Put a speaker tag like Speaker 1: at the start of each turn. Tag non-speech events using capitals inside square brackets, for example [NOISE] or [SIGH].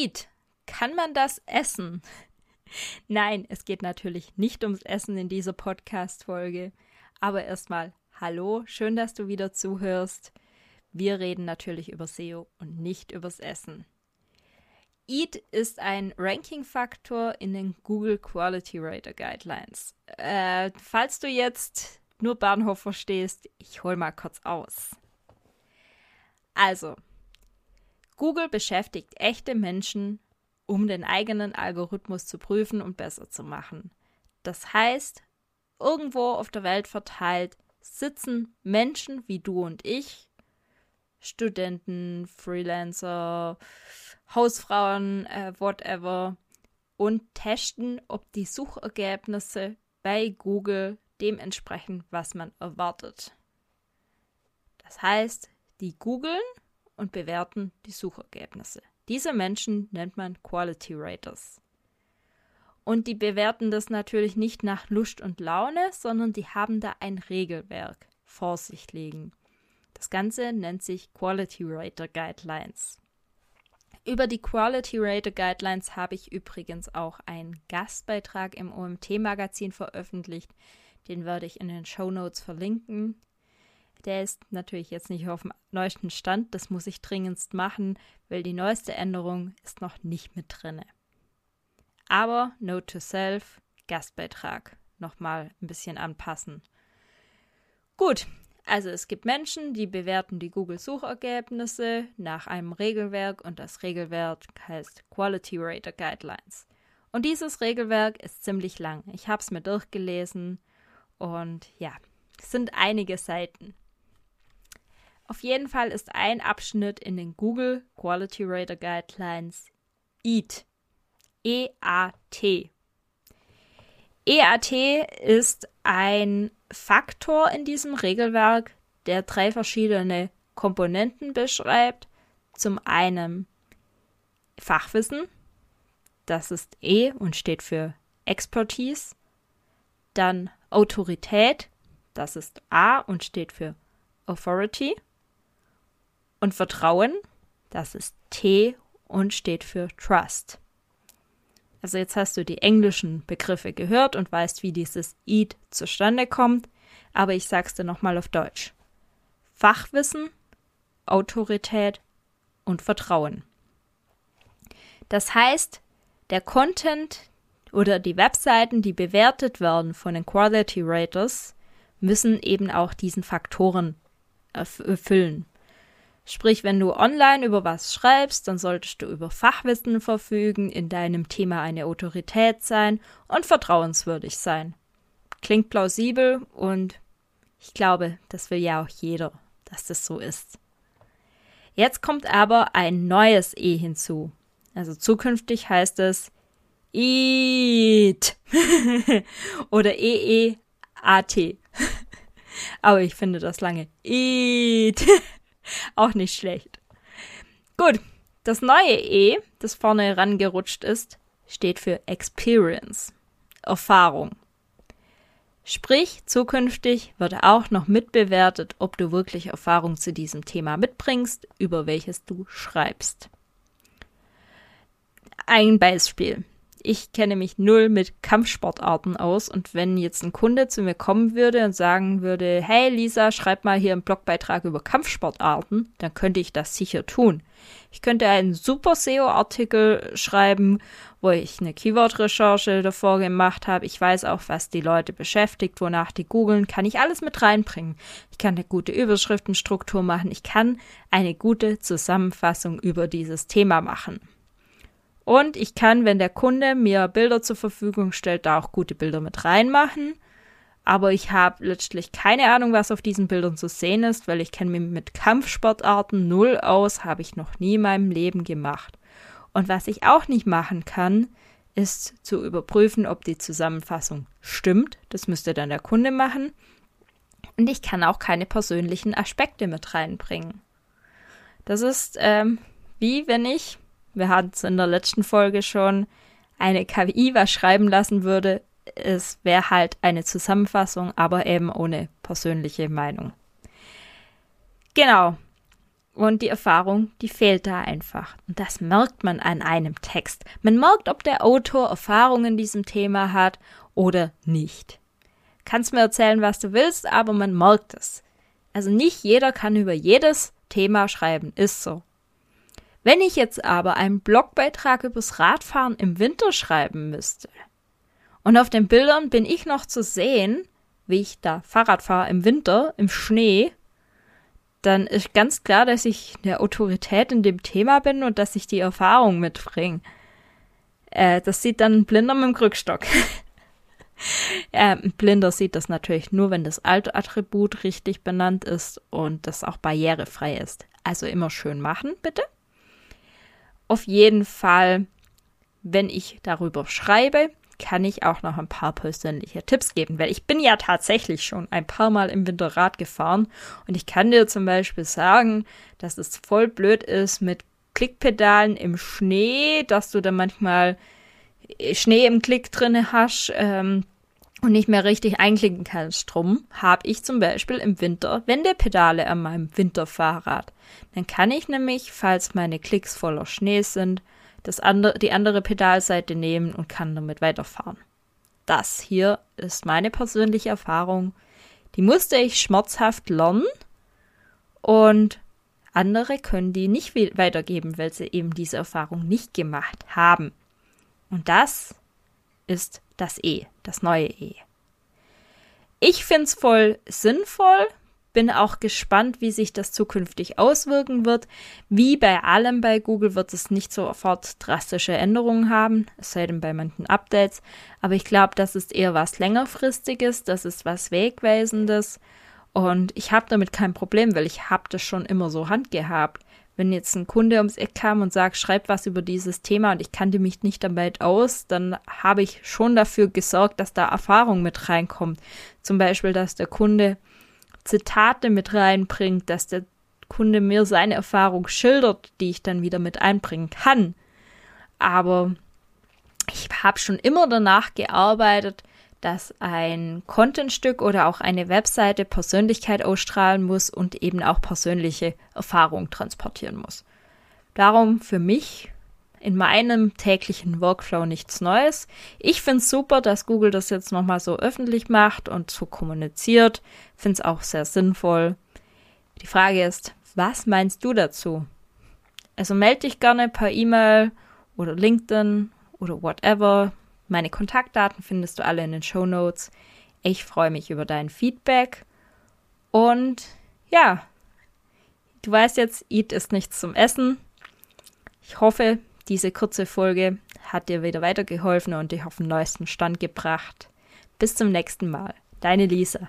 Speaker 1: Eat. Kann man das essen? [LAUGHS] Nein, es geht natürlich nicht ums Essen in dieser Podcast-Folge. Aber erstmal, hallo, schön, dass du wieder zuhörst. Wir reden natürlich über SEO und nicht übers Essen. EAT ist ein Ranking-Faktor in den Google Quality Rater Guidelines. Äh, falls du jetzt nur Bahnhof verstehst, ich hol mal kurz aus. Also, Google beschäftigt echte Menschen, um den eigenen Algorithmus zu prüfen und besser zu machen. Das heißt, irgendwo auf der Welt verteilt sitzen Menschen wie du und ich, Studenten, Freelancer, Hausfrauen, äh, whatever, und testen, ob die Suchergebnisse bei Google dem entsprechen, was man erwartet. Das heißt, die googeln und bewerten die Suchergebnisse. Diese Menschen nennt man Quality Raters. Und die bewerten das natürlich nicht nach Lust und Laune, sondern die haben da ein Regelwerk vor sich liegen. Das Ganze nennt sich Quality Rater Guidelines. Über die Quality Rater Guidelines habe ich übrigens auch einen Gastbeitrag im OMT-Magazin veröffentlicht. Den werde ich in den Show Notes verlinken. Der ist natürlich jetzt nicht auf dem neuesten Stand, das muss ich dringendst machen, weil die neueste Änderung ist noch nicht mit drinne. Aber Note to Self, Gastbeitrag, nochmal ein bisschen anpassen. Gut, also es gibt Menschen, die bewerten die Google-Suchergebnisse nach einem Regelwerk und das Regelwerk heißt Quality Rater Guidelines. Und dieses Regelwerk ist ziemlich lang. Ich habe es mir durchgelesen und ja, es sind einige Seiten. Auf jeden Fall ist ein Abschnitt in den Google Quality Rater Guidelines EAT. E-A-T. EAT ist ein Faktor in diesem Regelwerk, der drei verschiedene Komponenten beschreibt. Zum einen Fachwissen, das ist E und steht für Expertise. Dann Autorität, das ist A und steht für Authority. Und Vertrauen, das ist T und steht für Trust. Also jetzt hast du die englischen Begriffe gehört und weißt, wie dieses Eat zustande kommt, aber ich sag's dir nochmal auf Deutsch. Fachwissen, Autorität und Vertrauen. Das heißt, der Content oder die Webseiten, die bewertet werden von den Quality Raters, müssen eben auch diesen Faktoren erfüllen. Sprich, wenn du online über was schreibst, dann solltest du über Fachwissen verfügen, in deinem Thema eine Autorität sein und vertrauenswürdig sein. Klingt plausibel und ich glaube, das will ja auch jeder, dass das so ist. Jetzt kommt aber ein neues E hinzu. Also zukünftig heißt es EAT [LAUGHS] oder E-E-A-T. [LAUGHS] Aber ich finde das lange EAT [LAUGHS] Auch nicht schlecht. Gut, das neue E, das vorne herangerutscht ist, steht für Experience, Erfahrung. Sprich, zukünftig wird auch noch mitbewertet, ob du wirklich Erfahrung zu diesem Thema mitbringst, über welches du schreibst. Ein Beispiel ich kenne mich null mit Kampfsportarten aus und wenn jetzt ein Kunde zu mir kommen würde und sagen würde, hey Lisa, schreib mal hier einen Blogbeitrag über Kampfsportarten, dann könnte ich das sicher tun. Ich könnte einen super SEO-Artikel schreiben, wo ich eine Keyword-Recherche davor gemacht habe. Ich weiß auch, was die Leute beschäftigt, wonach die googeln, kann ich alles mit reinbringen. Ich kann eine gute Überschriftenstruktur machen. Ich kann eine gute Zusammenfassung über dieses Thema machen. Und ich kann, wenn der Kunde mir Bilder zur Verfügung stellt, da auch gute Bilder mit reinmachen. aber ich habe letztlich keine Ahnung, was auf diesen Bildern zu sehen ist, weil ich kenne mich mit Kampfsportarten null aus, habe ich noch nie in meinem Leben gemacht. Und was ich auch nicht machen kann, ist zu überprüfen, ob die Zusammenfassung stimmt. Das müsste dann der Kunde machen. Und ich kann auch keine persönlichen Aspekte mit reinbringen. Das ist ähm, wie wenn ich, wir hatten es in der letzten Folge schon, eine KI was schreiben lassen würde. Es wäre halt eine Zusammenfassung, aber eben ohne persönliche Meinung. Genau. Und die Erfahrung, die fehlt da einfach. Und das merkt man an einem Text. Man merkt, ob der Autor Erfahrung in diesem Thema hat oder nicht. Kannst mir erzählen, was du willst, aber man merkt es. Also nicht jeder kann über jedes Thema schreiben, ist so. Wenn ich jetzt aber einen Blogbeitrag übers Radfahren im Winter schreiben müsste und auf den Bildern bin ich noch zu sehen, wie ich da Fahrrad fahre im Winter, im Schnee, dann ist ganz klar, dass ich eine Autorität in dem Thema bin und dass ich die Erfahrung mitbringe. Äh, das sieht dann ein Blinder mit dem Krückstock. [LAUGHS] äh, ein Blinder sieht das natürlich nur, wenn das alte Attribut richtig benannt ist und das auch barrierefrei ist. Also immer schön machen, bitte. Auf jeden Fall, wenn ich darüber schreibe, kann ich auch noch ein paar persönliche Tipps geben, weil ich bin ja tatsächlich schon ein paar Mal im Winterrad gefahren und ich kann dir zum Beispiel sagen, dass es voll blöd ist mit Klickpedalen im Schnee, dass du da manchmal Schnee im Klick drinne hast ähm, und nicht mehr richtig einklicken kannst. Drum habe ich zum Beispiel im Winter Wendepedale an meinem Winterfahrrad. Dann kann ich nämlich, falls meine Klicks voller Schnee sind, das andere, die andere Pedalseite nehmen und kann damit weiterfahren. Das hier ist meine persönliche Erfahrung. Die musste ich schmerzhaft lernen und andere können die nicht weitergeben, weil sie eben diese Erfahrung nicht gemacht haben. Und das ist das E, das neue E. Ich finde es voll sinnvoll, bin auch gespannt, wie sich das zukünftig auswirken wird. Wie bei allem bei Google wird es nicht sofort drastische Änderungen haben, es sei denn bei manchen Updates. Aber ich glaube, das ist eher was längerfristiges, das ist was Wegweisendes. Und ich habe damit kein Problem, weil ich habe das schon immer so handgehabt wenn jetzt ein Kunde ums Eck kam und sagt, schreib was über dieses Thema und ich kannte mich nicht damit aus, dann habe ich schon dafür gesorgt, dass da Erfahrung mit reinkommt. Zum Beispiel, dass der Kunde Zitate mit reinbringt, dass der Kunde mir seine Erfahrung schildert, die ich dann wieder mit einbringen kann. Aber ich habe schon immer danach gearbeitet, dass ein Contentstück oder auch eine Webseite Persönlichkeit ausstrahlen muss und eben auch persönliche Erfahrung transportieren muss. Darum für mich in meinem täglichen Workflow nichts Neues. Ich finde es super, dass Google das jetzt nochmal so öffentlich macht und so kommuniziert. Finde es auch sehr sinnvoll. Die Frage ist, was meinst du dazu? Also melde dich gerne per E-Mail oder LinkedIn oder whatever. Meine Kontaktdaten findest du alle in den Show Notes. Ich freue mich über dein Feedback. Und ja, du weißt jetzt, Eat ist nichts zum Essen. Ich hoffe, diese kurze Folge hat dir wieder weitergeholfen und dich auf den neuesten Stand gebracht. Bis zum nächsten Mal. Deine Lisa.